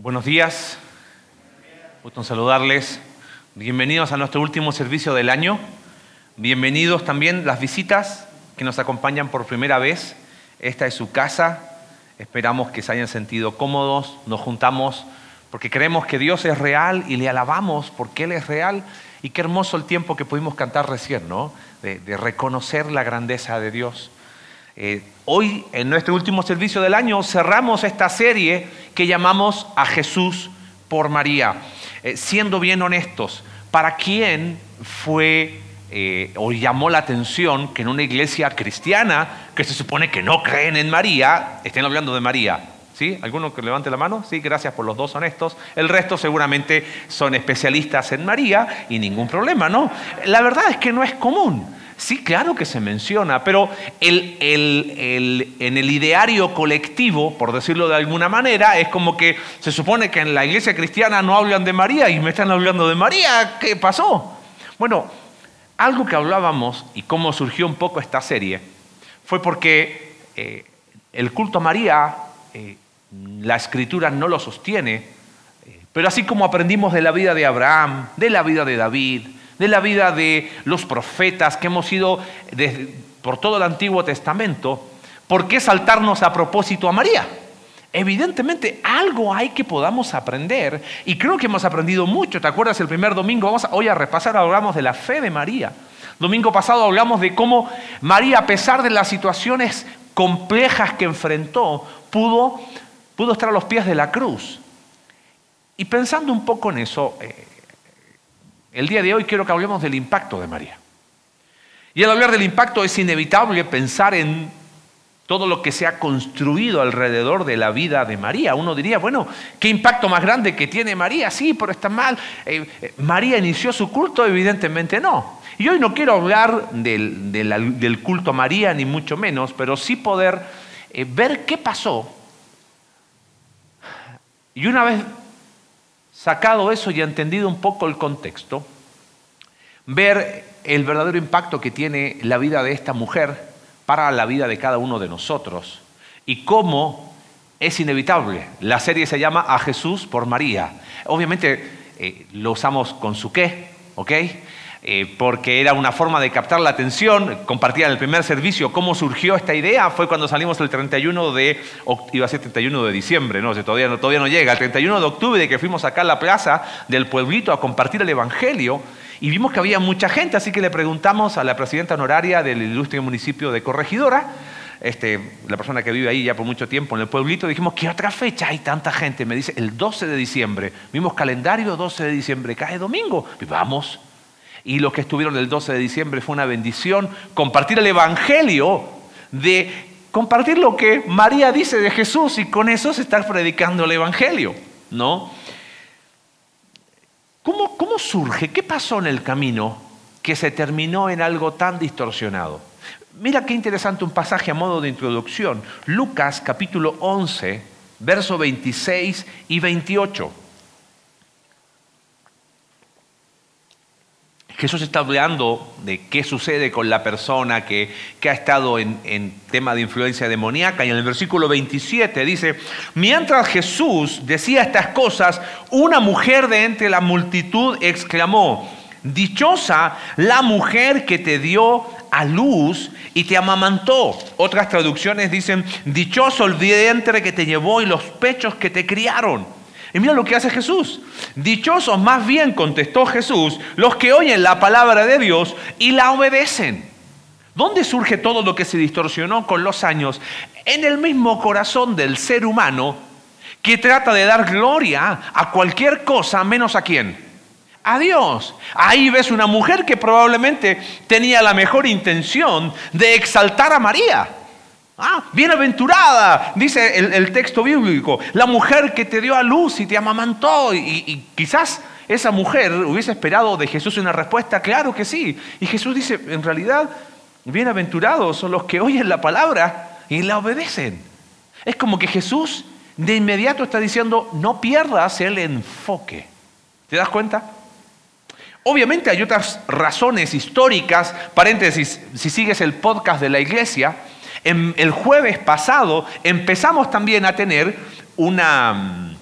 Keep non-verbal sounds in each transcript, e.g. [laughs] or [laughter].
Buenos días, gusto en saludarles. Bienvenidos a nuestro último servicio del año. Bienvenidos también las visitas que nos acompañan por primera vez. Esta es su casa. Esperamos que se hayan sentido cómodos. Nos juntamos porque creemos que Dios es real y le alabamos porque Él es real. Y qué hermoso el tiempo que pudimos cantar recién, ¿no? De, de reconocer la grandeza de Dios. Eh, hoy, en nuestro último servicio del año, cerramos esta serie que llamamos A Jesús por María. Eh, siendo bien honestos, ¿para quién fue eh, o llamó la atención que en una iglesia cristiana, que se supone que no creen en María, estén hablando de María? ¿Sí? ¿Alguno que levante la mano? Sí, gracias por los dos honestos. El resto seguramente son especialistas en María y ningún problema, ¿no? La verdad es que no es común. Sí, claro que se menciona, pero en el ideario colectivo, por decirlo de alguna manera, es como que se supone que en la iglesia cristiana no hablan de María y me están hablando de María. ¿Qué pasó? Bueno, algo que hablábamos y cómo surgió un poco esta serie fue porque eh, el culto a María, eh, la escritura no lo sostiene, eh, pero así como aprendimos de la vida de Abraham, de la vida de David, de la vida de los profetas que hemos ido por todo el Antiguo Testamento, ¿por qué saltarnos a propósito a María? Evidentemente algo hay que podamos aprender y creo que hemos aprendido mucho. ¿Te acuerdas el primer domingo? Vamos hoy a repasar, hablamos de la fe de María. Domingo pasado hablamos de cómo María, a pesar de las situaciones complejas que enfrentó, pudo, pudo estar a los pies de la cruz. Y pensando un poco en eso, eh, el día de hoy quiero que hablemos del impacto de María. Y al hablar del impacto es inevitable pensar en todo lo que se ha construido alrededor de la vida de María. Uno diría, bueno, ¿qué impacto más grande que tiene María? Sí, pero está mal. Eh, eh, ¿María inició su culto? Evidentemente no. Y hoy no quiero hablar del, culto a María, ni mucho menos, pero sí poder eh, ver qué pasó. Y una vez sacado eso y entendido un poco el contexto, ver el verdadero impacto que tiene la vida de esta mujer para la vida de cada uno de nosotros y cómo es inevitable. La serie se llama A Jesús por María. Obviamente eh, lo usamos con su qué, ¿ok? Eh, porque era una forma de captar la atención, compartía en el primer servicio cómo surgió esta idea, fue cuando salimos el 31 de, iba a ser 31 de diciembre, no, todavía, no, todavía no llega, el 31 de octubre que fuimos acá a la plaza del pueblito a compartir el Evangelio, y vimos que había mucha gente, así que le preguntamos a la presidenta honoraria del ilustre municipio de Corregidora, este, la persona que vive ahí ya por mucho tiempo en el pueblito, dijimos, ¿qué otra fecha hay tanta gente? Me dice, el 12 de diciembre. Vimos calendario 12 de diciembre, cae domingo. Y vamos, y los que estuvieron el 12 de diciembre fue una bendición compartir el Evangelio, de compartir lo que María dice de Jesús y con eso se está predicando el Evangelio, ¿no? ¿Cómo, ¿Cómo surge? ¿Qué pasó en el camino que se terminó en algo tan distorsionado? Mira qué interesante un pasaje a modo de introducción. Lucas capítulo 11, verso 26 y 28. Jesús está hablando de qué sucede con la persona que, ha estado en, en, tema de influencia demoníaca. Y en el versículo 27 dice, mientras Jesús decía estas cosas, una mujer de entre la multitud exclamó, dichosa la mujer que te dio a luz y te amamantó. Otras traducciones dicen, dichoso el vientre que te llevó y los pechos que te criaron. Y mira lo que hace Jesús. Dichosos más bien, contestó Jesús, los que oyen la palabra de Dios y la obedecen. ¿Dónde surge todo lo que se distorsionó con los años? En el mismo corazón del ser humano que trata de dar gloria a cualquier cosa menos a quién. A Dios. Ahí ves una mujer que probablemente tenía la mejor intención de exaltar a María. Ah, bienaventurada, dice el, texto bíblico, la mujer que te dio a luz y te amamantó. Y, quizás esa mujer hubiese esperado de Jesús una respuesta, claro que sí. Y Jesús dice, en realidad, bienaventurados son los que oyen la palabra y la obedecen. Es como que Jesús de inmediato está diciendo, no pierdas el enfoque. ¿Te das cuenta? Obviamente hay otras razones históricas, paréntesis, si sigues el podcast de la iglesia, el jueves pasado empezamos también a tener una,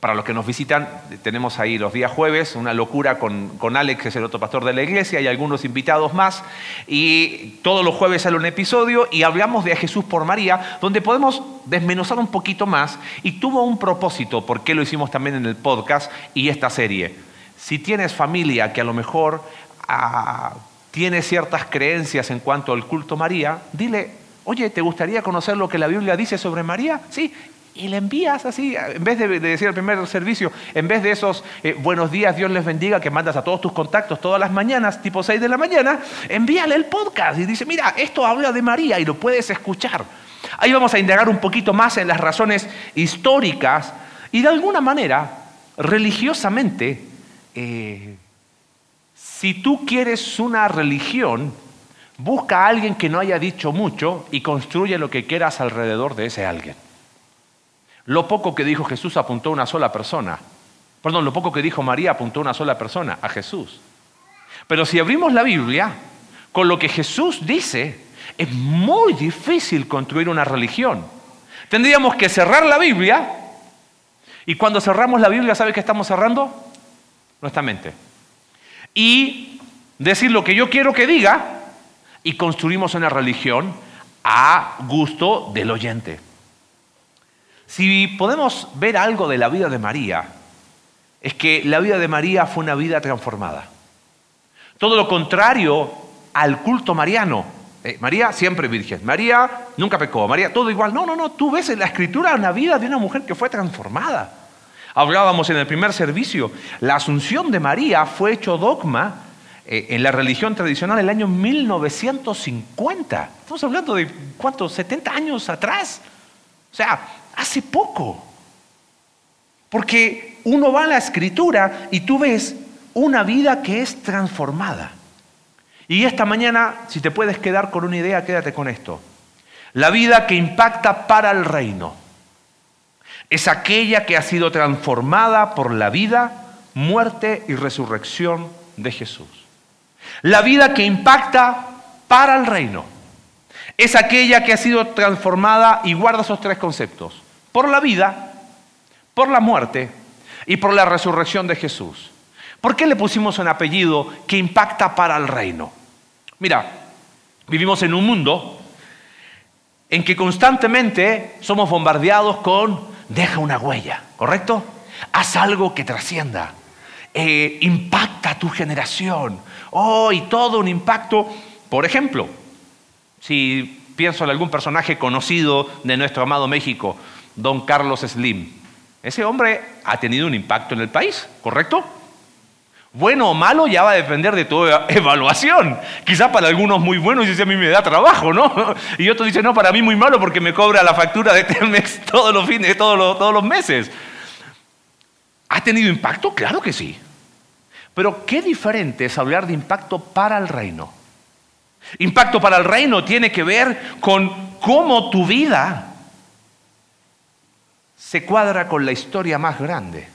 Para los que nos visitan, tenemos ahí los días jueves, una locura con, con, Alex, que es el otro pastor de la iglesia, y algunos invitados más. Y todos los jueves sale un episodio y hablamos de Jesús por María, donde podemos desmenuzar un poquito más. Y tuvo un propósito, porque lo hicimos también en el podcast y esta serie. Si tienes familia que a lo mejor ah, tiene ciertas creencias en cuanto al culto María, dile, oye, ¿te gustaría conocer lo que la Biblia dice sobre María? Sí, y le envías así, en vez de, decir el primer servicio, en vez de esos eh, buenos días, Dios les bendiga, que mandas a todos tus contactos todas las mañanas, tipo 6 de la mañana, envíale el podcast y dice, mira, esto habla de María y lo puedes escuchar. Ahí vamos a indagar un poquito más en las razones históricas y de alguna manera, religiosamente, eh, si tú quieres una religión, busca a alguien que no haya dicho mucho y construye lo que quieras alrededor de ese alguien. Lo poco que dijo Jesús apuntó a una sola persona. Perdón, lo poco que dijo María apuntó a una sola persona, a Jesús. Pero si abrimos la Biblia, con lo que Jesús dice, es muy difícil construir una religión. Tendríamos que cerrar la Biblia y cuando cerramos la Biblia, ¿sabe qué estamos cerrando? Nuestra mente. Y decir lo que yo quiero que diga y construimos una religión a gusto del oyente. Si podemos ver algo de la vida de María, es que la vida de María fue una vida transformada. Todo lo contrario al culto mariano. Eh, María siempre virgen. María nunca pecó. María todo igual. No, no, no. Tú ves en la escritura una vida de una mujer que fue transformada. Hablábamos en el primer servicio. La asunción de María fue hecho dogma eh, en la religión tradicional el año 1950. Estamos hablando de cuántos, 70 años atrás. O sea, hace poco. Porque uno va a la escritura y tú ves una vida que es transformada. Y esta mañana, si te puedes quedar con una idea, quédate con esto. La vida que impacta para el reino es aquella que ha sido transformada por la vida, muerte y resurrección de Jesús. La vida que impacta para el reino es aquella que ha sido transformada y guarda esos tres conceptos por la vida, por la muerte y por la resurrección de Jesús. ¿Por qué le pusimos un apellido que impacta para el reino? Mira, vivimos en un mundo en que constantemente somos bombardeados con deja una huella, ¿correcto? Haz algo que trascienda, eh, impacta a tu generación. Oh, y todo un impacto. Por ejemplo, si pienso en algún personaje conocido de nuestro amado México, don Carlos Slim. Ese hombre ha tenido un impacto en el país, ¿correcto? Bueno o malo ya va a depender de tu evaluación. Quizá para algunos muy buenos y dice a mí me da trabajo, ¿no? [laughs] Y otros dicen, no, para mí muy malo porque me cobra la factura de Telmex [laughs] todos los fines, todos los, todos los meses. ¿Ha tenido impacto? Claro que sí. Pero qué diferente es hablar de impacto para el reino. Impacto para el reino tiene que ver con cómo tu vida se cuadra con la historia más grande.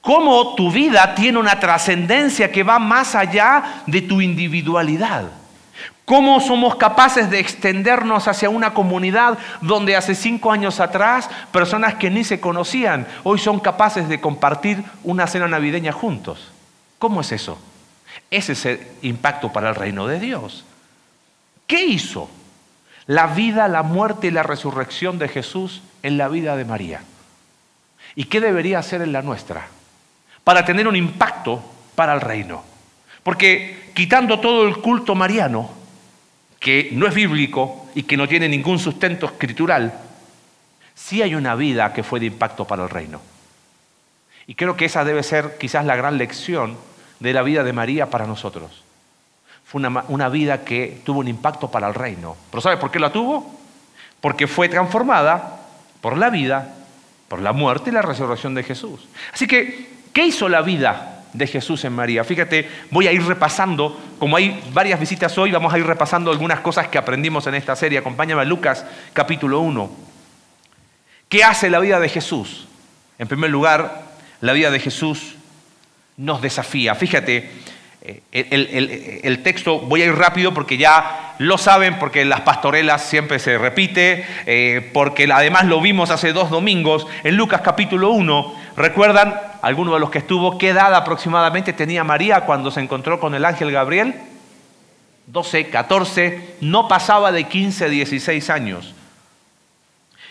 Cómo tu vida tiene una trascendencia que va más allá de tu individualidad. Cómo somos capaces de extendernos hacia una comunidad donde hace cinco años atrás personas que ni se conocían hoy son capaces de compartir una cena navideña juntos. ¿Cómo es eso? Ese es el impacto para el reino de Dios. ¿Qué hizo? la vida, la muerte y la resurrección de Jesús en la vida de María. ¿Y qué debería hacer en la nuestra? Para tener un impacto para el reino. Porque quitando todo el culto mariano, que no es bíblico y que no tiene ningún sustento escritural, sí hay una vida que fue de impacto para el reino. Y creo que esa debe ser quizás la gran lección de la vida de María para nosotros. Fue una, vida que tuvo un impacto para el reino. ¿Pero sabe por qué la tuvo? Porque fue transformada por la vida, por la muerte y la resurrección de Jesús. Así que, ¿qué hizo la vida de Jesús en María? Fíjate, voy a ir repasando, como hay varias visitas hoy, vamos a ir repasando algunas cosas que aprendimos en esta serie. Acompáñame a Lucas capítulo 1. ¿Qué hace la vida de Jesús? En primer lugar, la vida de Jesús nos desafía. Fíjate, eh, el, texto, voy a ir rápido porque ya lo saben, porque las pastorelas siempre se repite, eh, porque además lo vimos hace dos domingos en Lucas capítulo 1. ¿Recuerdan, alguno de los que estuvo, qué edad aproximadamente tenía María cuando se encontró con el ángel Gabriel? 12, 14, no pasaba de 15, 16 años.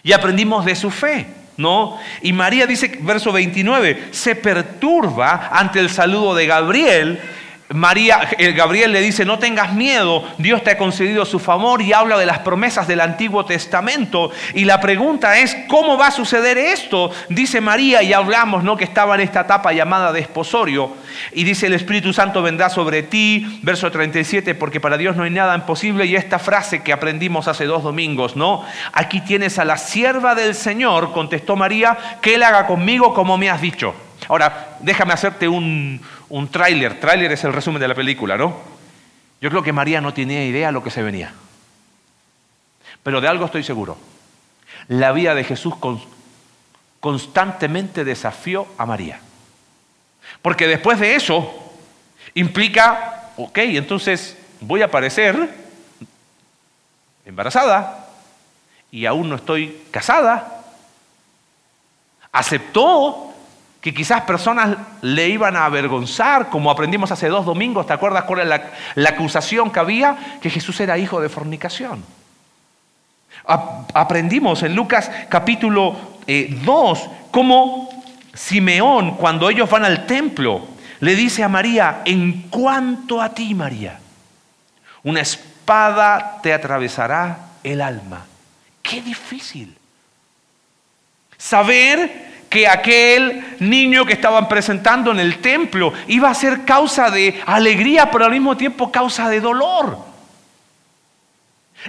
Y aprendimos de su fe. ¿no? Y María dice, verso 29, se perturba ante el saludo de Gabriel María, el Gabriel le dice, no tengas miedo, Dios te ha concedido su favor y habla de las promesas del Antiguo Testamento. Y la pregunta es, ¿cómo va a suceder esto? Dice María, y hablamos, ¿no? Que estaba en esta etapa llamada desposorio. Y dice, el Espíritu Santo vendrá sobre ti, verso 37, porque para Dios no hay nada imposible. Y esta frase que aprendimos hace dos domingos, ¿no? Aquí tienes a la sierva del Señor, contestó María, que Él haga conmigo como me has dicho. Ahora, déjame hacerte un, un tráiler. Tráiler es el resumen de la película, ¿no? Yo creo que María no tenía idea de lo que se venía. Pero de algo estoy seguro. La vida de Jesús constantemente desafió a María. Porque después de eso implica, ok, entonces voy a aparecer embarazada y aún no estoy casada. Aceptó que quizás personas le iban a avergonzar, como aprendimos hace dos domingos, ¿te acuerdas cuál era la, acusación que había? Que Jesús era hijo de fornicación. aprendimos en Lucas capítulo 2 eh, cómo Simeón, cuando ellos van al templo, le dice a María, en cuanto a ti, María, una espada te atravesará el alma. Qué difícil. Saber que aquel niño que estaban presentando en el templo iba a ser causa de alegría, pero al mismo tiempo causa de dolor.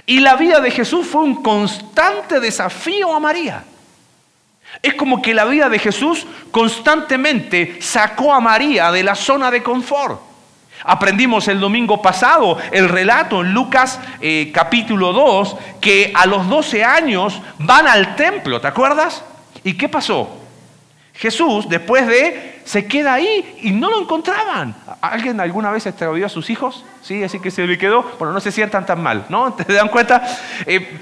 Y la vida de Jesús fue un constante desafío a María. Es como que la vida de Jesús constantemente sacó a María de la zona de confort. Aprendimos el domingo pasado el relato en Lucas eh, capítulo 2 que a los 12 años van al templo, ¿te acuerdas? ¿Y qué pasó? Jesús, después de, se queda ahí y no lo encontraban. ¿Alguien alguna vez extravió a sus hijos? Sí, así que se le quedó. Bueno, no se sientan tan mal, ¿no? [laughs] ¿Te dan cuenta? Eh,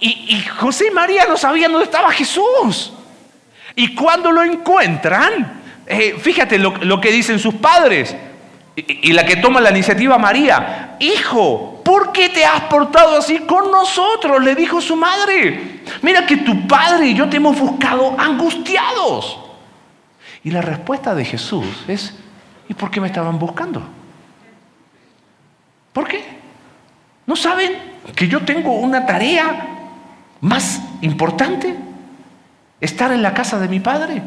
y, José y María no sabían dónde estaba Jesús. Y cuando lo encuentran, eh, fíjate lo, que dicen sus padres. Y, la que toma la iniciativa María, hijo, ¿por qué te has portado así con nosotros? Le dijo su madre. Mira que tu padre y yo te hemos buscado angustiados. Y la respuesta de Jesús es, ¿y por qué me estaban buscando? ¿Por qué? ¿No saben que yo tengo una tarea más importante? Estar en la casa de mi padre.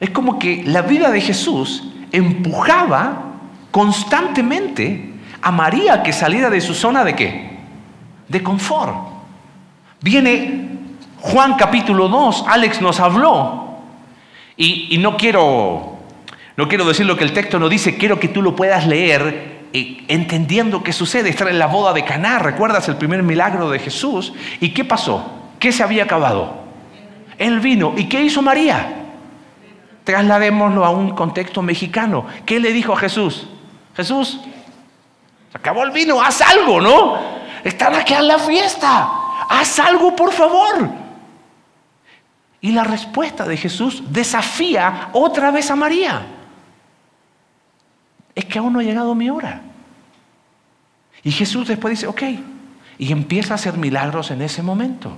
Es como que la vida de Jesús empujaba constantemente a María que saliera de su zona de qué? De confort. Viene Juan capítulo 2, Alex nos habló. Y, no, quiero, no quiero decir lo que el texto no dice, quiero que tú lo puedas leer eh, entendiendo qué sucede. Estar en la boda de Caná, ¿recuerdas el primer milagro de Jesús? ¿Y qué pasó? ¿Qué se había acabado? El vino. ¿Y qué hizo María? Trasladémoslo a un contexto mexicano. ¿Qué le dijo a Jesús? Jesús, se acabó el vino, haz algo, ¿no? Están aquí en la fiesta, haz algo por favor. Y la respuesta de Jesús desafía otra vez a María. Es que aún no ha llegado mi hora. Y Jesús después dice, ok, y empieza a hacer milagros en ese momento.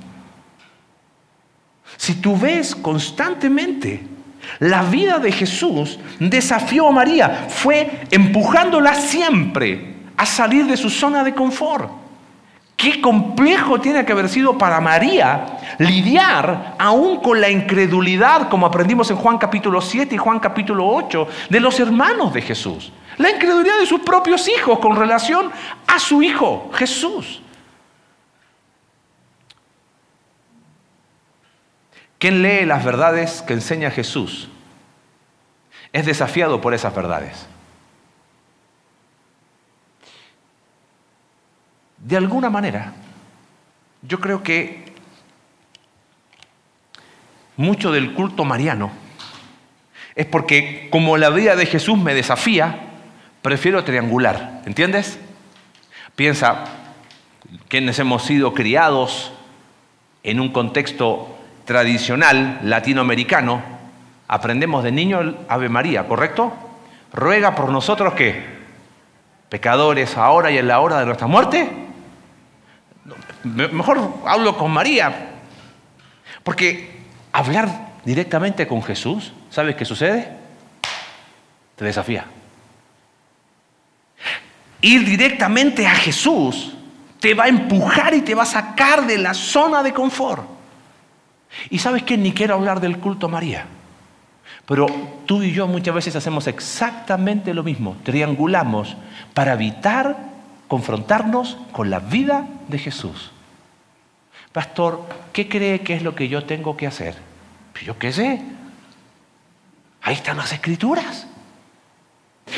Si tú ves constantemente la vida de Jesús desafió a María, fue empujándola siempre a salir de su zona de confort. Qué complejo tiene que haber sido para María lidiar aún con la incredulidad, como aprendimos en Juan capítulo 7 y Juan capítulo 8, de los hermanos de Jesús. La incredulidad de sus propios hijos con relación a su hijo Jesús. Quien lee las verdades que enseña Jesús es desafiado por esas verdades. De alguna manera, yo creo que mucho del culto mariano es porque como la vida de Jesús me desafía, prefiero triangular, ¿entiendes? Piensa, quienes hemos sido criados en un contexto tradicional latinoamericano, aprendemos de niño el Ave María, ¿correcto? Ruega por nosotros que, pecadores ahora y en la hora de nuestra muerte. Mejor hablo con María, porque hablar directamente con Jesús, ¿sabes qué sucede? Te desafía. Ir directamente a Jesús te va a empujar y te va a sacar de la zona de confort. Y sabes que ni quiero hablar del culto a María. Pero tú y yo muchas veces hacemos exactamente lo mismo. Triangulamos para evitar confrontarnos con la vida de Jesús. Pastor, ¿qué cree que es lo que yo tengo que hacer? Pues yo qué sé. Ahí están las escrituras.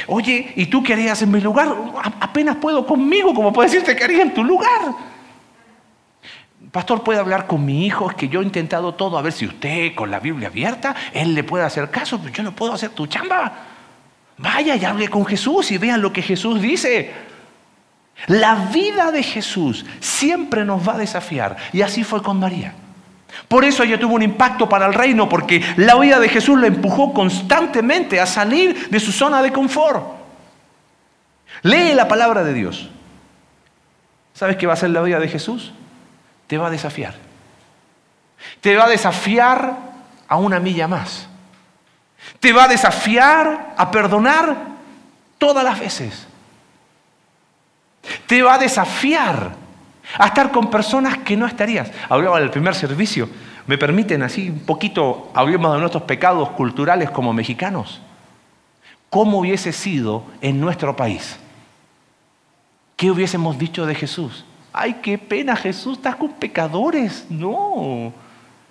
Oye, ¿y tú qué harías en mi lugar? Apenas puedo conmigo, como puedes decirte que haría en tu lugar. Pastor, ¿puede hablar con mi hijo? Es que yo he intentado todo, a ver si usted con la Biblia abierta, él le puede hacer caso, pero yo no puedo hacer tu chamba. Vaya y hable con Jesús y vean lo que Jesús dice. La vida de Jesús siempre nos va a desafiar. Y así fue con María. Por eso ella tuvo un impacto para el reino, porque la vida de Jesús la empujó constantemente a salir de su zona de confort. Lee la palabra de Dios. ¿Sabes qué va a ser la vida de Jesús? Te va a desafiar. Te va a desafiar a una milla más. Te va a desafiar a perdonar todas las veces. Te va a desafiar a estar con personas que no estarías. Hablaba del primer servicio. ¿Me permiten así un poquito, hablemos de nuestros pecados culturales como mexicanos? ¿Cómo hubiese sido en nuestro país? ¿Qué hubiésemos dicho de Jesús? Ay, qué pena Jesús, estás con pecadores. No.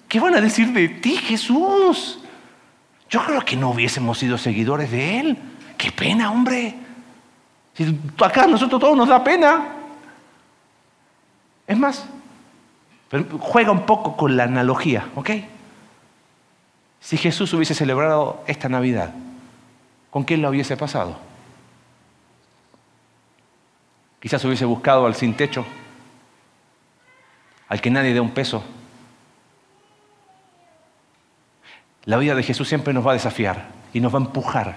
¿Qué van a decir de ti, Jesús? Yo creo que no hubiésemos sido seguidores de Él. Qué pena, hombre. Si acá a nosotros todos nos da pena. Es más, juega un poco con la analogía, ¿ok? Si Jesús hubiese celebrado esta Navidad, ¿con quién lo hubiese pasado? Quizás hubiese buscado al sin techo, al que nadie dé un peso. La vida de Jesús siempre nos va a desafiar y nos va a empujar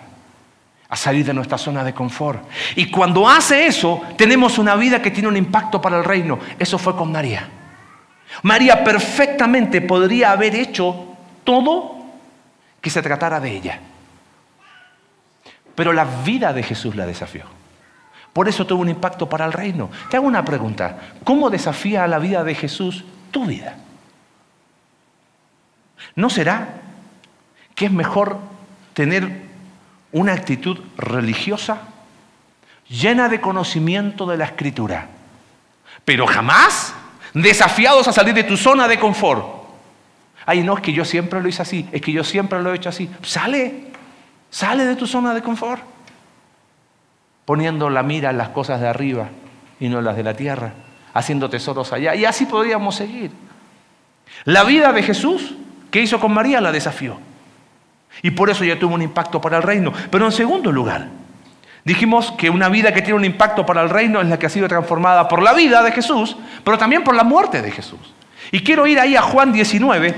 a salir de nuestra zona de confort. Y cuando hace eso, tenemos una vida que tiene un impacto para el reino. Eso fue con María. María perfectamente podría haber hecho todo que se tratara de ella. Pero la vida de Jesús la desafió. Por eso tuvo un impacto para el reino. Te hago una pregunta. ¿Cómo desafía a la vida de Jesús tu vida? ¿No será que es mejor tener una actitud religiosa llena de conocimiento de la escritura, pero jamás desafiados a salir de tu zona de confort. Ay, no, es que yo siempre lo hice así, es que yo siempre lo he hecho así. Sale, sale de tu zona de confort, poniendo la mira en las cosas de arriba y no en las de la tierra, haciendo tesoros allá. Y así podríamos seguir. La vida de Jesús, que hizo con María, la desafió. Y por eso ya tuvo un impacto para el reino. Pero en segundo lugar, dijimos que una vida que tiene un impacto para el reino es la que ha sido transformada por la vida de Jesús, pero también por la muerte de Jesús. Y quiero ir ahí a Juan 19.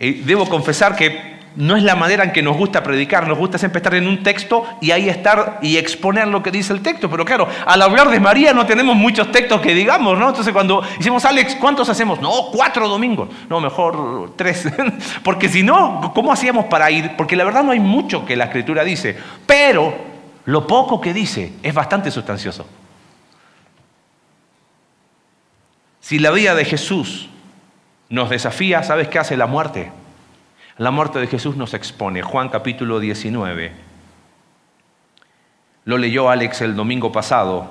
Y debo confesar que no es la manera en que nos gusta predicar, nos gusta siempre estar en un texto y ahí estar y exponer lo que dice el texto. Pero claro, al hablar de María no tenemos muchos textos que digamos, ¿no? Entonces cuando decimos, Alex, ¿cuántos hacemos? No, cuatro domingos. No, mejor tres. [laughs] Porque si no, ¿cómo hacíamos para ir? Porque la verdad no hay mucho que la escritura dice, pero lo poco que dice es bastante sustancioso. Si la vida de Jesús nos desafía, ¿sabes qué hace la muerte? La muerte de Jesús nos expone. Juan capítulo 19. Lo leyó Alex el domingo pasado.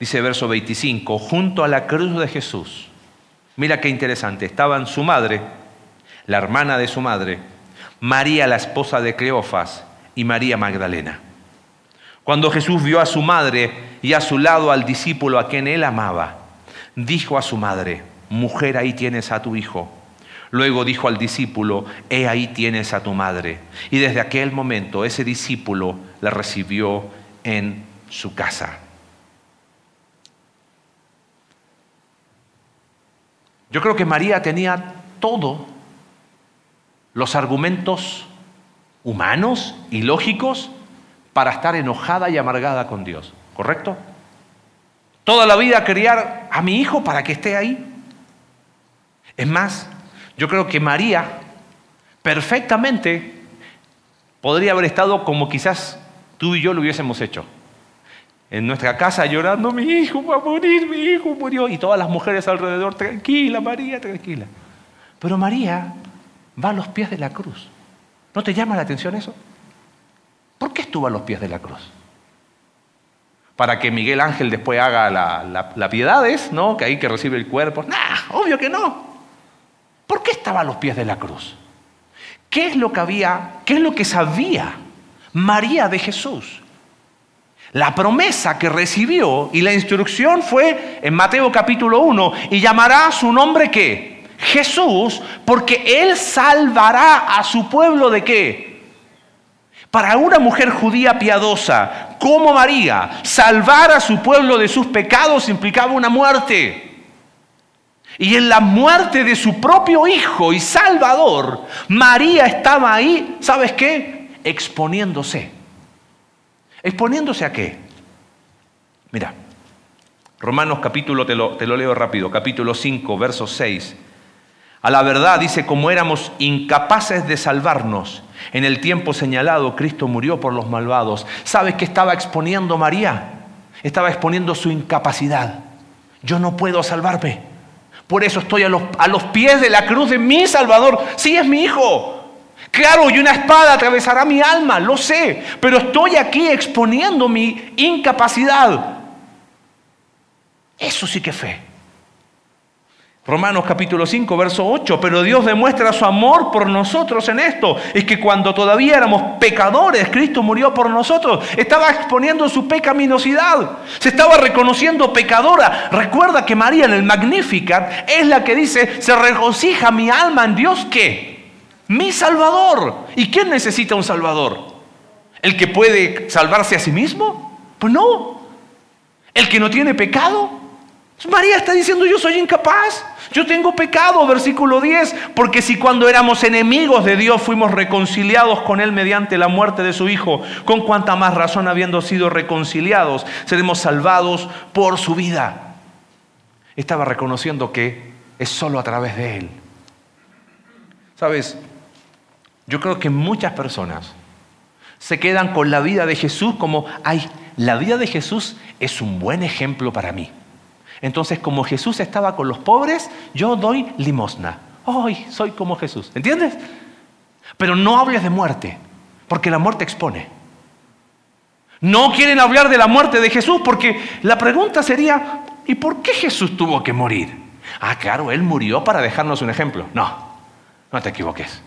Dice verso 25, junto a la cruz de Jesús. Mira qué interesante. Estaban su madre, la hermana de su madre, María la esposa de Cleofas y María Magdalena. Cuando Jesús vio a su madre y a su lado al discípulo a quien él amaba, dijo a su madre, mujer, ahí tienes a tu hijo. Luego dijo al discípulo, he ahí tienes a tu madre. Y desde aquel momento ese discípulo la recibió en su casa. Yo creo que María tenía todos los argumentos humanos y lógicos para estar enojada y amargada con Dios, ¿correcto? Toda la vida criar a mi hijo para que esté ahí. Es más, yo creo que María perfectamente podría haber estado como quizás tú y yo lo hubiésemos hecho. En nuestra casa llorando, mi hijo va a morir, mi hijo murió. Y todas las mujeres alrededor, tranquila, María, tranquila. Pero María va a los pies de la cruz. ¿No te llama la atención eso? ¿Por qué estuvo a los pies de la cruz? Para que Miguel Ángel después haga la, piedades, ¿no? Que ahí que recibe el cuerpo. Nah, obvio que no. ¿Por qué estaba a los pies de la cruz? ¿Qué es lo que había, qué es lo que sabía María de Jesús? La promesa que recibió y la instrucción fue en Mateo capítulo 1, y llamará su nombre qué? Jesús, porque él salvará a su pueblo de qué? Para una mujer judía piadosa como María, salvar a su pueblo de sus pecados implicaba una muerte. Y en la muerte de su propio hijo y salvador, María estaba ahí, ¿sabes qué? Exponiéndose. ¿Exponiéndose a qué? Mira, Romanos capítulo, te lo, te lo leo rápido, capítulo 5, verso 6. A la verdad dice, como éramos incapaces de salvarnos, en el tiempo señalado Cristo murió por los malvados. ¿Sabes qué estaba exponiendo María? Estaba exponiendo su incapacidad. Yo no puedo salvarme. Por eso estoy a los, a los pies de la cruz de mi Salvador. Sí, es mi hijo. Claro, y una espada atravesará mi alma, lo sé, pero estoy aquí exponiendo mi incapacidad. Eso sí que fe. Romanos capítulo 5, verso 8, pero Dios demuestra su amor por nosotros en esto. Es que cuando todavía éramos pecadores, Cristo murió por nosotros. Estaba exponiendo su pecaminosidad. Se estaba reconociendo pecadora. Recuerda que María en el Magnificat es la que dice, se regocija mi alma en Dios que mi Salvador. ¿Y quién necesita un Salvador? ¿El que puede salvarse a sí mismo? Pues no. ¿El que no tiene pecado? María está diciendo, yo soy incapaz, yo tengo pecado, versículo 10, porque si cuando éramos enemigos de Dios fuimos reconciliados con Él mediante la muerte de su Hijo, con cuanta más razón habiendo sido reconciliados, seremos salvados por su vida. Estaba reconociendo que es solo a través de Él. Sabes, yo creo que muchas personas se quedan con la vida de Jesús como, ay, la vida de Jesús es un buen ejemplo para mí. Entonces, como Jesús estaba con los pobres, yo doy limosna. ¡Ay, soy como Jesús! ¿Entiendes? Pero no hables de muerte, porque la muerte expone. No quieren hablar de la muerte de Jesús, porque la pregunta sería, ¿y por qué Jesús tuvo que morir? Ah, claro, Él murió para dejarnos un ejemplo. No, no te equivoques.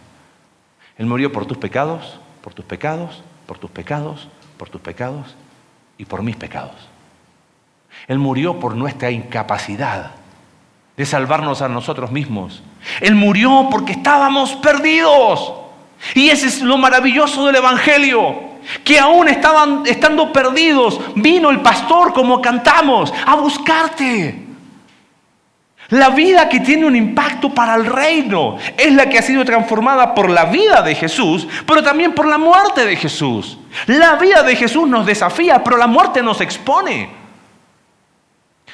Él murió por tus pecados, por tus pecados, por tus pecados, por tus pecados y por mis pecados. Él murió por nuestra incapacidad de salvarnos a nosotros mismos. Él murió porque estábamos perdidos. Y ese es lo maravilloso del Evangelio. Que aún estaban estando perdidos, vino el pastor como cantamos a buscarte. La vida que tiene un impacto para el reino es la que ha sido transformada por la vida de Jesús, pero también por la muerte de Jesús. La vida de Jesús nos desafía, pero la muerte nos expone.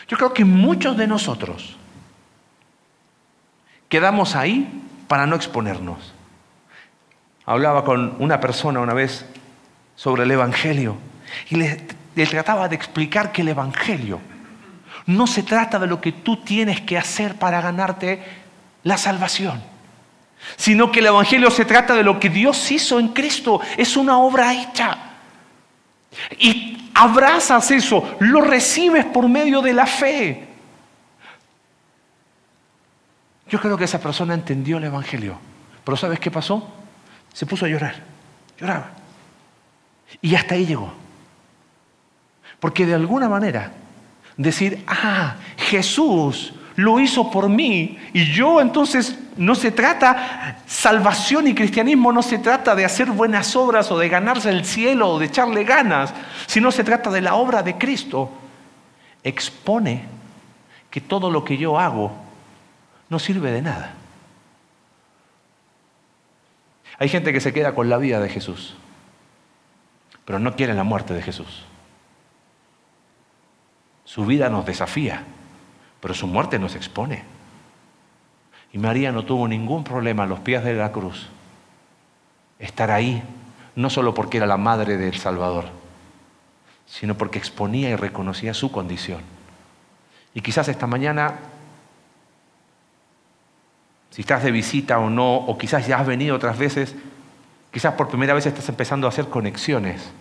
Yo creo que muchos de nosotros quedamos ahí para no exponernos. Hablaba con una persona una vez sobre el Evangelio y le, trataba de explicar que el Evangelio no se trata de lo que tú tienes que hacer para ganarte la salvación, sino que el Evangelio se trata de lo que Dios hizo en Cristo. Es una obra hecha. Y abrazas eso, lo recibes por medio de la fe. Yo creo que esa persona entendió el Evangelio, pero ¿sabes qué pasó? Se puso a llorar, lloraba. Y hasta ahí llegó. Porque de alguna manera decir, ah, Jesús lo hizo por mí. Y yo entonces no se trata, salvación y cristianismo no se trata de hacer buenas obras o de ganarse el cielo o de echarle ganas, sino se trata de la obra de Cristo. Expone que todo lo que yo hago no sirve de nada. Hay gente que se queda con la vida de Jesús, pero no quiere la muerte de Jesús. Su vida nos desafía, pero su muerte nos expone. Y María no tuvo ningún problema a los pies de la cruz estar ahí, no solo porque era la madre del Salvador, sino porque exponía y reconocía su condición. Y quizás esta mañana, si estás de visita o no, o quizás ya has venido otras veces, quizás por primera vez estás empezando a hacer conexiones.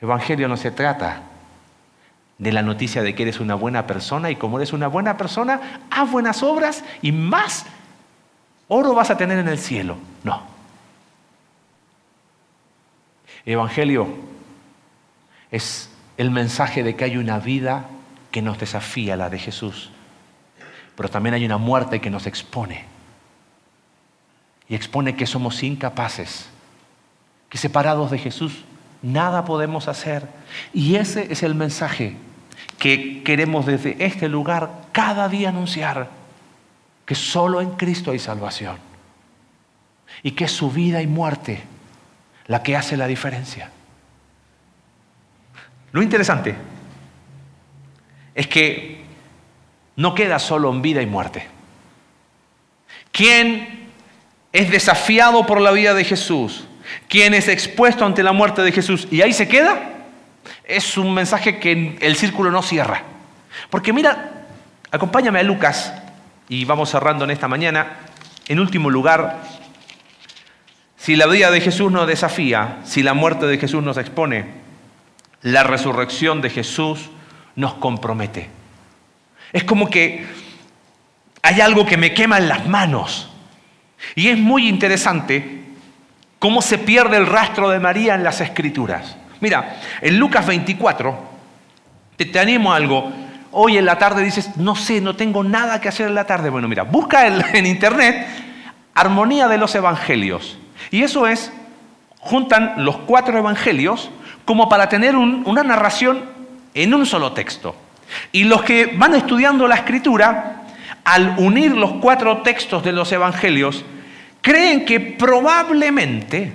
Evangelio no se trata de la noticia de que eres una buena persona y como eres una buena persona, haz buenas obras y más oro vas a tener en el cielo. No. Evangelio es el mensaje de que hay una vida que nos desafía, la de Jesús, pero también hay una muerte que nos expone. Y expone que somos incapaces, que separados de Jesús nada podemos hacer. Y ese es el mensaje que queremos desde este lugar cada día anunciar, que solo en Cristo hay salvación y que es su vida y muerte la que hace la diferencia. Lo interesante es que no queda solo en vida y muerte. Quien es desafiado por la vida de Jesús, quien es expuesto ante la muerte de Jesús y ahí se queda, es un mensaje que el círculo no cierra. Porque mira, acompáñame a Lucas y vamos cerrando en esta mañana. En último lugar, si la vida de Jesús nos desafía, si la muerte de Jesús nos expone, la resurrección de Jesús nos compromete. Es como que hay algo que me quema en las manos. Y es muy interesante cómo se pierde el rastro de María en las escrituras. Mira, en Lucas 24, te, animo a algo. Hoy en la tarde dices, no sé, no tengo nada que hacer en la tarde. Bueno, mira, busca en, [laughs] internet armonía de los evangelios. Y eso es, juntan los cuatro evangelios como para tener una narración en un solo texto. Y los que van estudiando la escritura, al unir los cuatro textos de los evangelios, creen que probablemente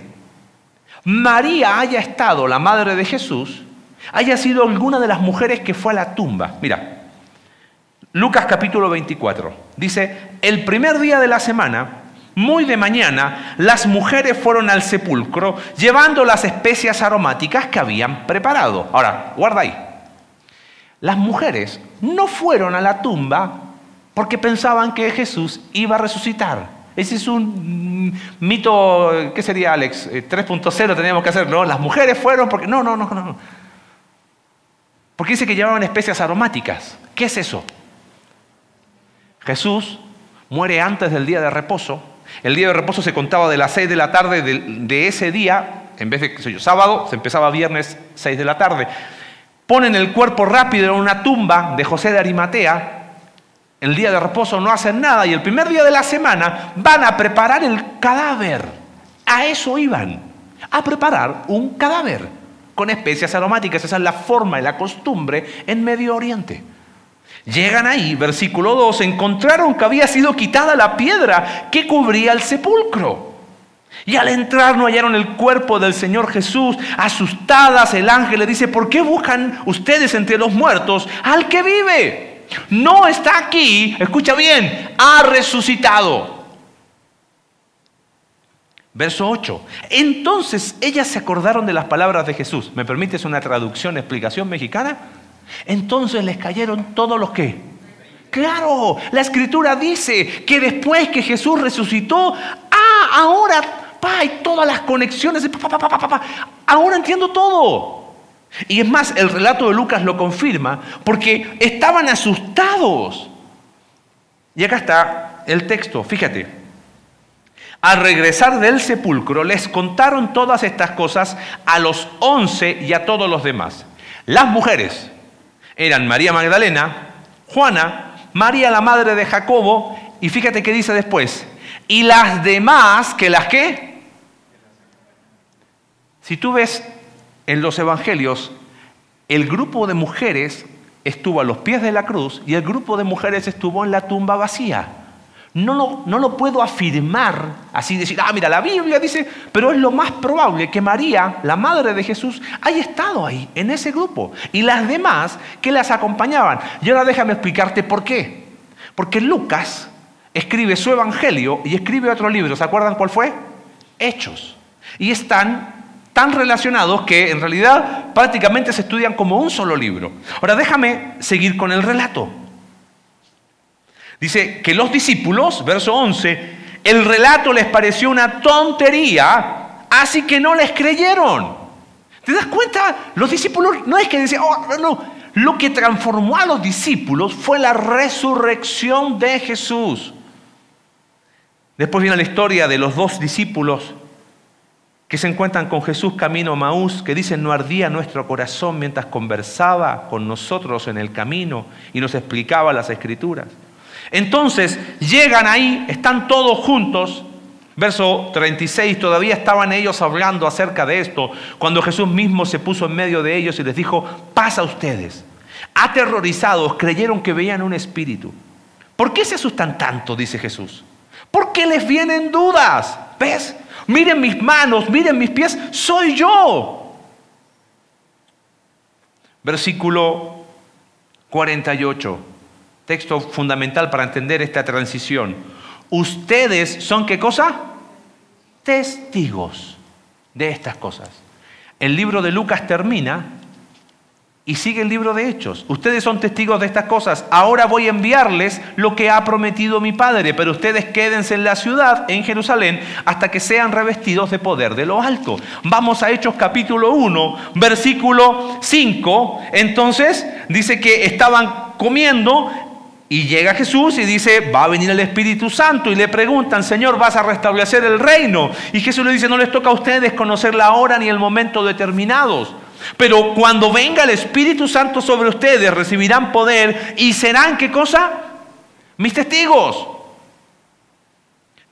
María haya estado, la madre de Jesús, haya sido alguna de las mujeres que fue a la tumba. Mira, Lucas capítulo 24 dice, el primer día de la semana, muy de mañana, las mujeres fueron al sepulcro llevando las especias aromáticas que habían preparado. Ahora, guarda ahí. Las mujeres no fueron a la tumba porque pensaban que Jesús iba a resucitar. Ese es un mito, ¿qué sería Alex? 3.0 eh, teníamos que hacer, ¿no? Las mujeres fueron porque... No, no, no, no. Porque dice que llevaban especias aromáticas. ¿Qué es eso? Jesús muere antes del día de reposo. El día de reposo se contaba de las 6 de la tarde de, ese día, en vez de yo, sábado, se empezaba viernes 6 de la tarde. Ponen el cuerpo rápido en una tumba de José de Arimatea el día de reposo no hacen nada y el primer día de la semana van a preparar el cadáver. A eso iban, a preparar un cadáver con especias aromáticas. Esa es la forma y la costumbre en Medio Oriente. Llegan ahí, versículo 2, encontraron que había sido quitada la piedra que cubría el sepulcro. Y al entrar no hallaron el cuerpo del Señor Jesús. Asustadas, el ángel le dice, ¿por qué buscan ustedes entre los muertos al que vive? No está aquí, escucha bien, ha resucitado. Verso 8. Entonces ellas se acordaron de las palabras de Jesús. ¿Me permites una traducción, explicación mexicana? Entonces les cayeron todos los que. Claro, la escritura dice que después que Jesús resucitó, ah, ahora, pa, hay todas las conexiones, ahora entiendo todo. Y es más, el relato de Lucas lo confirma porque estaban asustados. Y acá está el texto, fíjate. Al regresar del sepulcro les contaron todas estas cosas a los once y a todos los demás. Las mujeres eran María Magdalena, Juana, María la madre de Jacobo, y fíjate qué dice después, y las demás, que las qué? Si tú ves en los evangelios, el grupo de mujeres estuvo a los pies de la cruz y el grupo de mujeres estuvo en la tumba vacía. No lo, no lo puedo afirmar así, decir, ah, mira, la Biblia dice, pero es lo más probable que María, la madre de Jesús, haya estado ahí, en ese grupo. Y las demás que las acompañaban. Y ahora déjame explicarte por qué. Porque Lucas escribe su evangelio y escribe otro libro. ¿Se acuerdan cuál fue? Hechos. Y están tan relacionados que en realidad prácticamente se estudian como un solo libro. Ahora déjame seguir con el relato. Dice que los discípulos, verso 11, el relato les pareció una tontería, así que no les creyeron. ¿Te das cuenta? Los discípulos no es que decían, oh, no, lo que transformó a los discípulos fue la resurrección de Jesús. Después viene la historia de los dos discípulos que se encuentran con Jesús camino a Maús, que dicen no ardía nuestro corazón mientras conversaba con nosotros en el camino y nos explicaba las escrituras. Entonces llegan ahí, están todos juntos. Verso 36, todavía estaban ellos hablando acerca de esto, cuando Jesús mismo se puso en medio de ellos y les dijo, pasa ustedes. Aterrorizados, creyeron que veían un espíritu. ¿Por qué se asustan tanto? dice Jesús. ¿Por qué les vienen dudas? ¿Ves? Miren mis manos, miren mis pies, soy yo. Versículo 48. Texto fundamental para entender esta transición. Ustedes son qué cosa? Testigos de estas cosas. El libro de Lucas termina y sigue el libro de Hechos. Ustedes son testigos de estas cosas. Ahora voy a enviarles lo que ha prometido mi Padre, pero ustedes quédense en la ciudad, en Jerusalén, hasta que sean revestidos de poder de lo alto. Vamos a Hechos capítulo 1, versículo 5. Entonces dice que estaban comiendo y llega Jesús y dice, va a venir el Espíritu Santo. Y le preguntan, Señor, ¿vas a restablecer el reino? Y Jesús le dice, no les toca a ustedes conocer la hora ni el momento determinados pero cuando venga el Espíritu Santo sobre ustedes, recibirán poder y serán, ¿qué cosa? Mis testigos.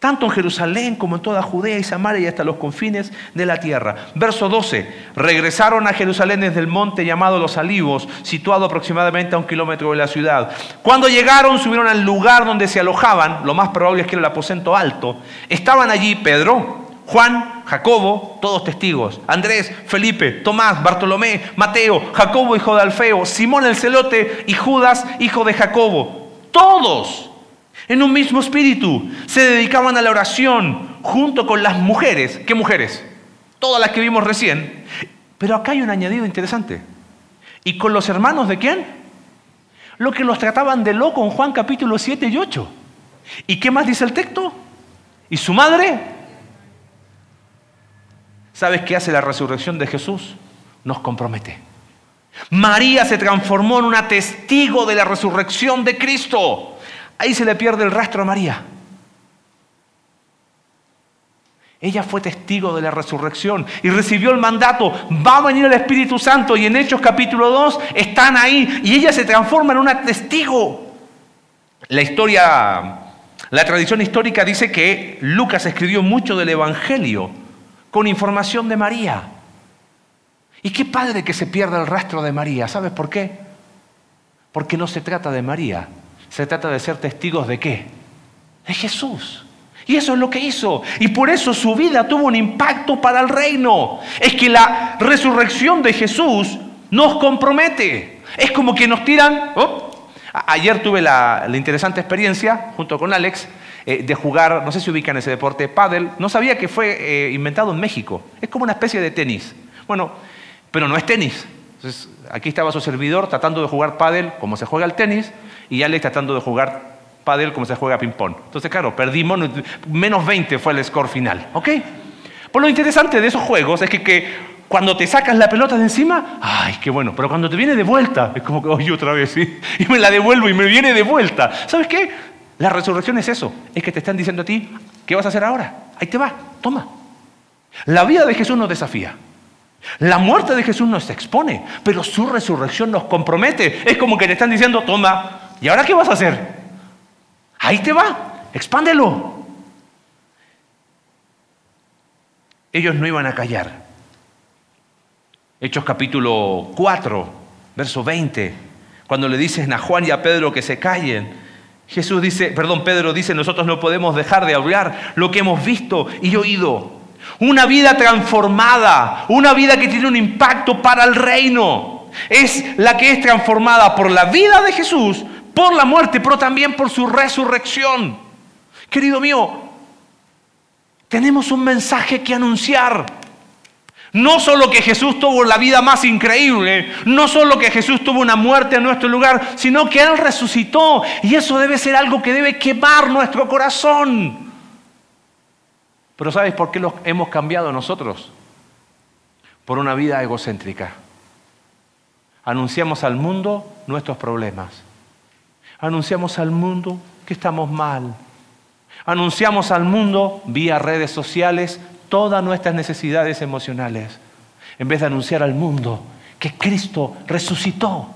Tanto en Jerusalén como en toda Judea y Samaria y hasta los confines de la tierra. Verso 12. Regresaron a Jerusalén desde el monte llamado Los Alivos, situado aproximadamente a un kilómetro de la ciudad. Cuando llegaron, subieron al lugar donde se alojaban, lo más probable es que era el aposento alto. Estaban allí Pedro, Juan, Jacobo, todos testigos. Andrés, Felipe, Tomás, Bartolomé, Mateo, Jacobo, hijo de Alfeo, Simón el celote y Judas, hijo de Jacobo. Todos en un mismo espíritu se dedicaban a la oración junto con las mujeres. ¿Qué mujeres? Todas las que vimos recién. Pero acá hay un añadido interesante. ¿Y con los hermanos de quién? Lo que los trataban de loco en Juan capítulo 7 y 8. ¿Y qué más dice el texto? ¿Y su madre? ¿Sabes qué hace la resurrección de Jesús? Nos compromete. María se transformó en una testigo de la resurrección de Cristo. Ahí se le pierde el rastro a María. Ella fue testigo de la resurrección y recibió el mandato, va a venir el Espíritu Santo y en Hechos capítulo 2 están ahí y ella se transforma en una testigo. La historia, la tradición histórica dice que Lucas escribió mucho del Evangelio con información de María. Y qué padre que se pierda el rastro de María. ¿Sabes por qué? Porque no se trata de María, se trata de ser testigos de qué? De Jesús. Y eso es lo que hizo. Y por eso su vida tuvo un impacto para el reino. Es que la resurrección de Jesús nos compromete. Es como que nos tiran... Oh, ayer tuve la, la interesante experiencia, junto con Alex, eh, de jugar, no sé si ubican ese deporte, pádel. No sabía que fue eh, inventado en México. Es como una especie de tenis. Bueno, pero no es tenis. Entonces, aquí estaba su servidor tratando de jugar pádel como se juega el tenis y Alex tratando de jugar pádel como se juega ping-pong. Entonces, claro, perdimos, menos 20 fue el score final. ¿Ok? Por lo interesante de esos juegos es que, que cuando te sacas la pelota de encima, ay, qué bueno, pero cuando te viene de vuelta, es como que, otra vez. [laughs] Y me la devuelvo y me viene de vuelta. ¿Sabes qué? La resurrección es eso, es que te están diciendo a ti, ¿qué vas a hacer ahora? Ahí te va, toma. La vida de Jesús nos desafía. La muerte de Jesús nos expone, pero su resurrección nos compromete. Es como que te están diciendo, toma, ¿y ahora qué vas a hacer? Ahí te va, expándelo. Ellos no iban a callar. Hechos capítulo 4, verso 20, cuando le dicen a Juan y a Pedro que se callen, Jesús dice, perdón, Pedro dice, nosotros no podemos dejar de hablar lo que hemos visto y oído. Una vida transformada, una vida que tiene un impacto para el reino. Es la que es transformada por la vida de Jesús, por la muerte, pero también por su resurrección. Querido mío, tenemos un mensaje que anunciar. No solo que Jesús tuvo la vida más increíble, no solo que Jesús tuvo una muerte en nuestro lugar, sino que Él resucitó. Y eso debe ser algo que debe quemar nuestro corazón. Pero ¿sabes por qué lo hemos cambiado nosotros? Por una vida egocéntrica. Anunciamos al mundo nuestros problemas. Anunciamos al mundo que estamos mal. Anunciamos al mundo vía redes sociales todas nuestras necesidades emocionales. En vez de anunciar al mundo que Cristo resucitó.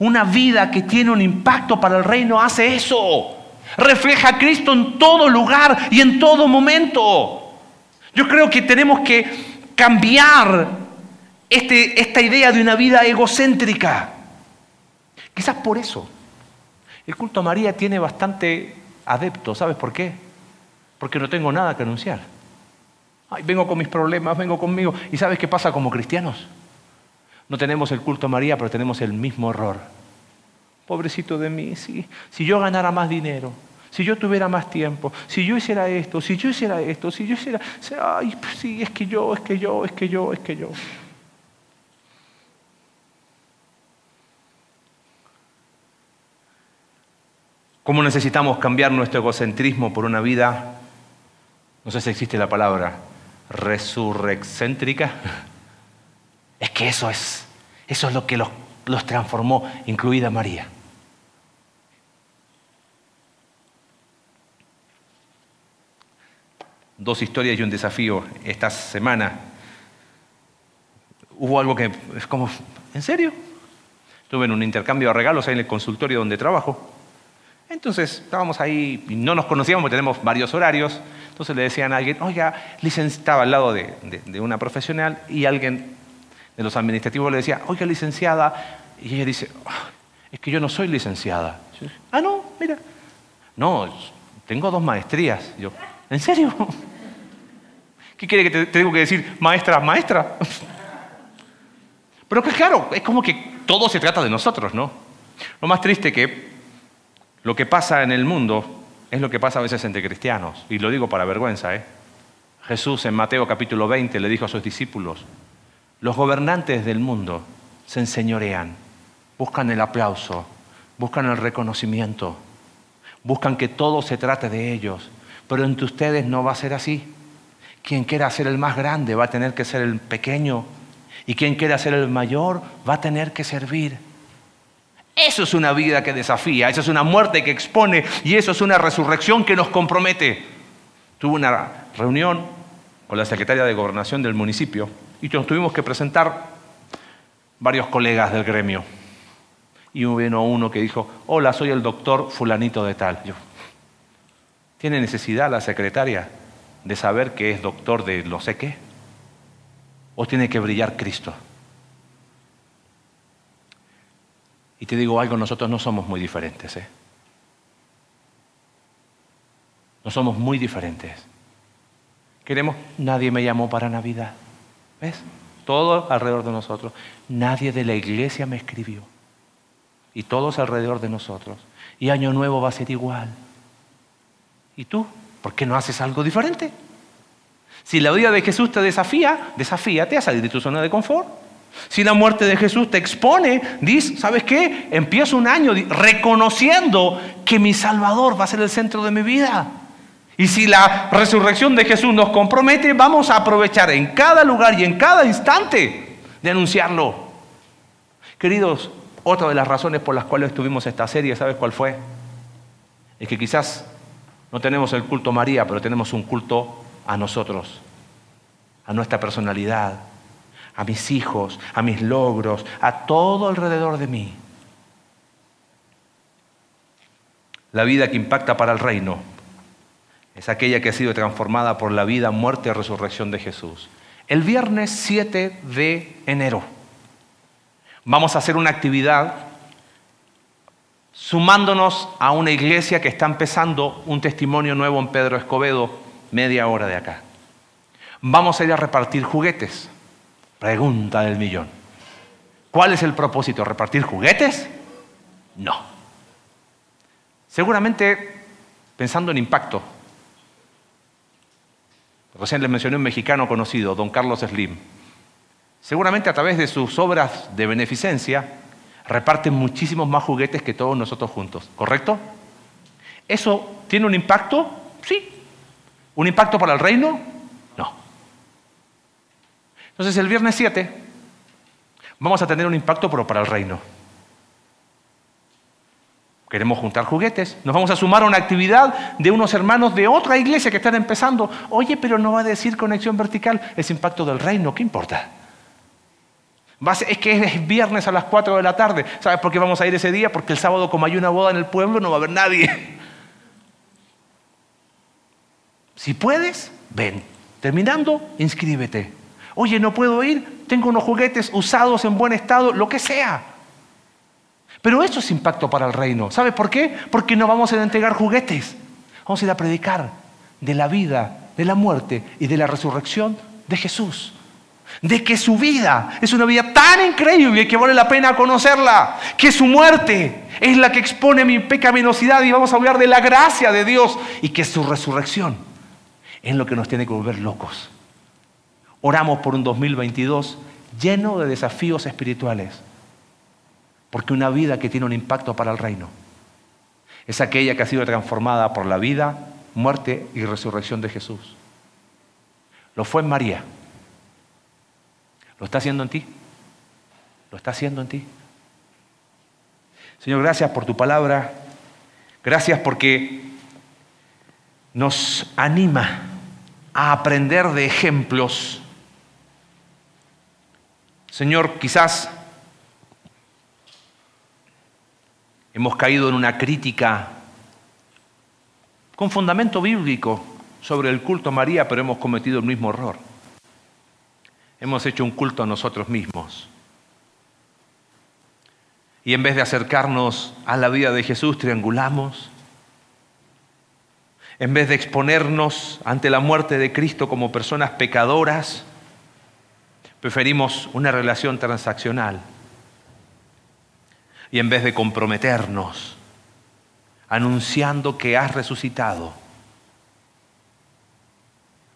Una vida que tiene un impacto para el reino hace eso refleja a Cristo en todo lugar y en todo momento. Yo creo que tenemos que cambiar este, esta idea de una vida egocéntrica. Quizás por eso el culto a María tiene bastante adeptos. ¿Sabes por qué? Porque no tengo nada que anunciar. Ay, vengo con mis problemas, vengo conmigo. ¿Y sabes qué pasa como cristianos? No tenemos el culto a María, pero tenemos el mismo error pobrecito de mí, sí. si yo ganara más dinero, si yo tuviera más tiempo, si yo hiciera esto, si yo hiciera esto, si yo hiciera, ay, pues sí, es que yo, es que yo, es que yo, es que yo. ¿Cómo necesitamos cambiar nuestro egocentrismo por una vida, no sé si existe la palabra, resurrecéntrica? Es que eso es, eso es lo que los, los transformó, incluida María. dos historias y un desafío esta semana. Hubo algo que es como, ¿en serio? Estuve en un intercambio de regalos ahí en el consultorio donde trabajo. Entonces estábamos ahí y no nos conocíamos porque tenemos varios horarios. Entonces le decían a alguien, oiga, estaba al lado de, una profesional y alguien de los administrativos le decía, oiga, licenciada. Y ella dice, ah, es que yo no soy licenciada. ah, no, mira. No, tengo dos maestrías. Yo, ¿en serio? [laughs] ¿Qué quiere que te, tengo que decir? Maestra, maestra. [laughs] Pero que claro, es como que todo se trata de nosotros, ¿no? Lo más triste que lo que pasa en el mundo es lo que pasa a veces entre cristianos. Y lo digo para vergüenza, ¿eh? Jesús en Mateo capítulo 20 le dijo a sus discípulos, los gobernantes del mundo se enseñorean, buscan el aplauso, buscan el reconocimiento, buscan que todo se trate de ellos, pero entre ustedes no va a ser así. Quien quiera ser el más grande va a tener que ser el pequeño. Y quien quiera ser el mayor va a tener que servir. Eso es una vida que desafía, eso es una muerte que expone y eso es una resurrección que nos compromete. Tuve una reunión con la secretaria de gobernación del municipio y nos tuvimos que presentar varios colegas del gremio. Y vino uno que dijo, hola, soy el doctor fulanito de tal. Yo, ¿Tiene necesidad la secretaria de saber que es doctor de lo sé qué? ¿O tiene que brillar Cristo? Y te digo algo, nosotros no somos muy diferentes. ¿eh? No somos muy diferentes. Queremos, nadie me llamó para Navidad. ¿Ves? Todo alrededor de nosotros. Nadie de la iglesia me escribió. Y todos alrededor de nosotros. Y año nuevo va a ser igual. ¿Y tú? ¿Por qué no haces algo diferente? Si la vida de Jesús te desafía, desafíate a salir de tu zona de confort. Si la muerte de Jesús te expone, dices, ¿sabes qué? Empiezo un año reconociendo que mi Salvador va a ser el centro de mi vida. Y si la resurrección de Jesús nos compromete, vamos a aprovechar en cada lugar y en cada instante de anunciarlo. Queridos, otra de las razones por las cuales tuvimos esta serie, ¿sabes cuál fue? Es que quizás no tenemos el culto a María, pero tenemos un culto a nosotros, a nuestra personalidad, a mis hijos, a mis logros, a todo alrededor de mí. La vida que impacta para el reino es aquella que ha sido transformada por la vida, muerte y resurrección de Jesús. El viernes 7 de enero vamos a hacer una actividad sumándonos a una iglesia que está empezando un testimonio nuevo en Pedro Escobedo, media hora de acá. Vamos a ir a repartir juguetes. Pregunta del millón. ¿Cuál es el propósito? ¿Repartir juguetes? No. Seguramente pensando en impacto. Recién les mencioné un mexicano conocido, don Carlos Slim. Seguramente a través de sus obras de beneficencia reparten muchísimos más juguetes que todos nosotros juntos, ¿correcto? ¿Eso tiene un impacto? Sí. ¿Un impacto para el reino? Entonces el viernes 7 vamos a tener un impacto pero para el reino. Queremos juntar juguetes. Nos vamos a sumar a una actividad de unos hermanos de otra iglesia que están empezando. Oye, pero no va a decir conexión vertical, es impacto del reino, ¿qué importa? Es que es viernes a las 4 de la tarde. ¿Sabes por qué vamos a ir ese día? Porque el sábado, como hay una boda en el pueblo, no va a haber nadie. [laughs] Si puedes, ven. Terminando, inscríbete. Oye, no puedo ir, tengo unos juguetes usados en buen estado, lo que sea. Pero eso es impacto para el reino. ¿Sabes por qué? Porque no vamos a entregar juguetes. Vamos a ir a predicar de la vida, de la muerte y de la resurrección de Jesús de que su vida es una vida tan increíble que vale la pena conocerla, que su muerte es la que expone mi pecaminosidad y vamos a hablar de la gracia de Dios y que su resurrección es lo que nos tiene que volver locos. Oramos por un 2022 lleno de desafíos espirituales, porque una vida que tiene un impacto para el reino es aquella que ha sido transformada por la vida, muerte y resurrección de Jesús. Lo fue en María. ¿Lo está haciendo en ti? ¿Lo está haciendo en ti? Señor, gracias por tu palabra. Gracias porque nos anima a aprender de ejemplos. Señor, quizás hemos caído en una crítica con fundamento bíblico sobre el culto a María, pero hemos cometido el mismo error hemos hecho un culto a nosotros mismos. Y en vez de acercarnos a la vida de Jesús, triangulamos. En vez de exponernos ante la muerte de Cristo como personas pecadoras, preferimos una relación transaccional. Y en vez de comprometernos anunciando que has resucitado,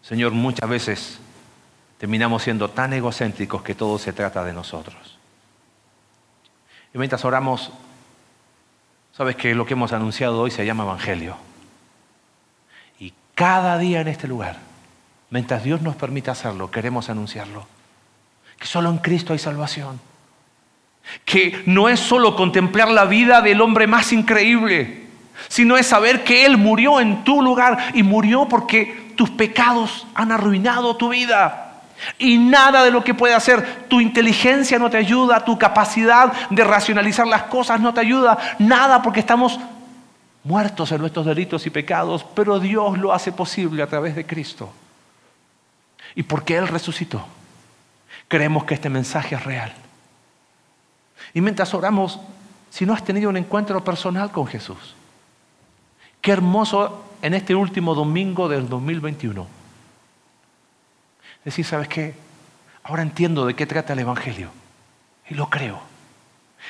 Señor, muchas veces terminamos siendo tan egocéntricos que todo se trata de nosotros. Y mientras oramos, sabes que lo que hemos anunciado hoy se llama Evangelio. Y cada día en este lugar, mientras Dios nos permita hacerlo, queremos anunciarlo. Que solo en Cristo hay salvación. Que no es solo contemplar la vida del hombre más increíble, sino es saber que Él murió en tu lugar y murió porque tus pecados han arruinado tu vida. Y nada de lo que puede hacer tu inteligencia no te ayuda, tu capacidad de racionalizar las cosas no te ayuda, nada porque estamos muertos en nuestros delitos y pecados, pero Dios lo hace posible a través de Cristo. Y porque Él resucitó, creemos que este mensaje es real. Y mientras oramos, si no has tenido un encuentro personal con Jesús, qué hermoso en este último domingo del 2021 Decir, ¿sabes qué? Ahora entiendo de qué trata el Evangelio. Y lo creo.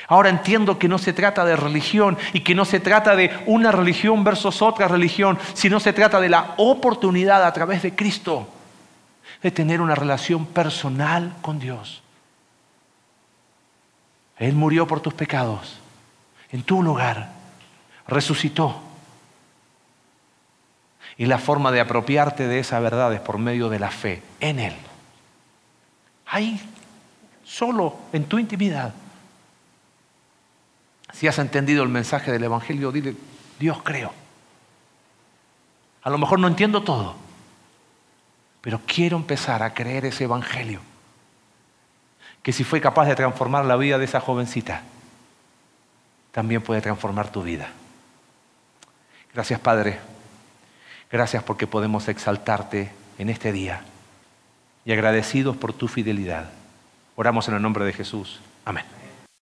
Ahora entiendo que no se trata de religión y que no se trata de una religión versus otra religión, sino se trata de la oportunidad a través de Cristo de tener una relación personal con Dios. Él murió por tus pecados, en tu lugar, resucitó. Y la forma de apropiarte de esa verdad es por medio de la fe en Él. Ahí, solo en tu intimidad. Si has entendido el mensaje del Evangelio, dile, Dios creo. A lo mejor no entiendo todo, pero quiero empezar a creer ese Evangelio. Que si fue capaz de transformar la vida de esa jovencita, también puede transformar tu vida. Gracias Padre. Gracias porque podemos exaltarte en este día y agradecidos por tu fidelidad. Oramos en el nombre de Jesús. Amén.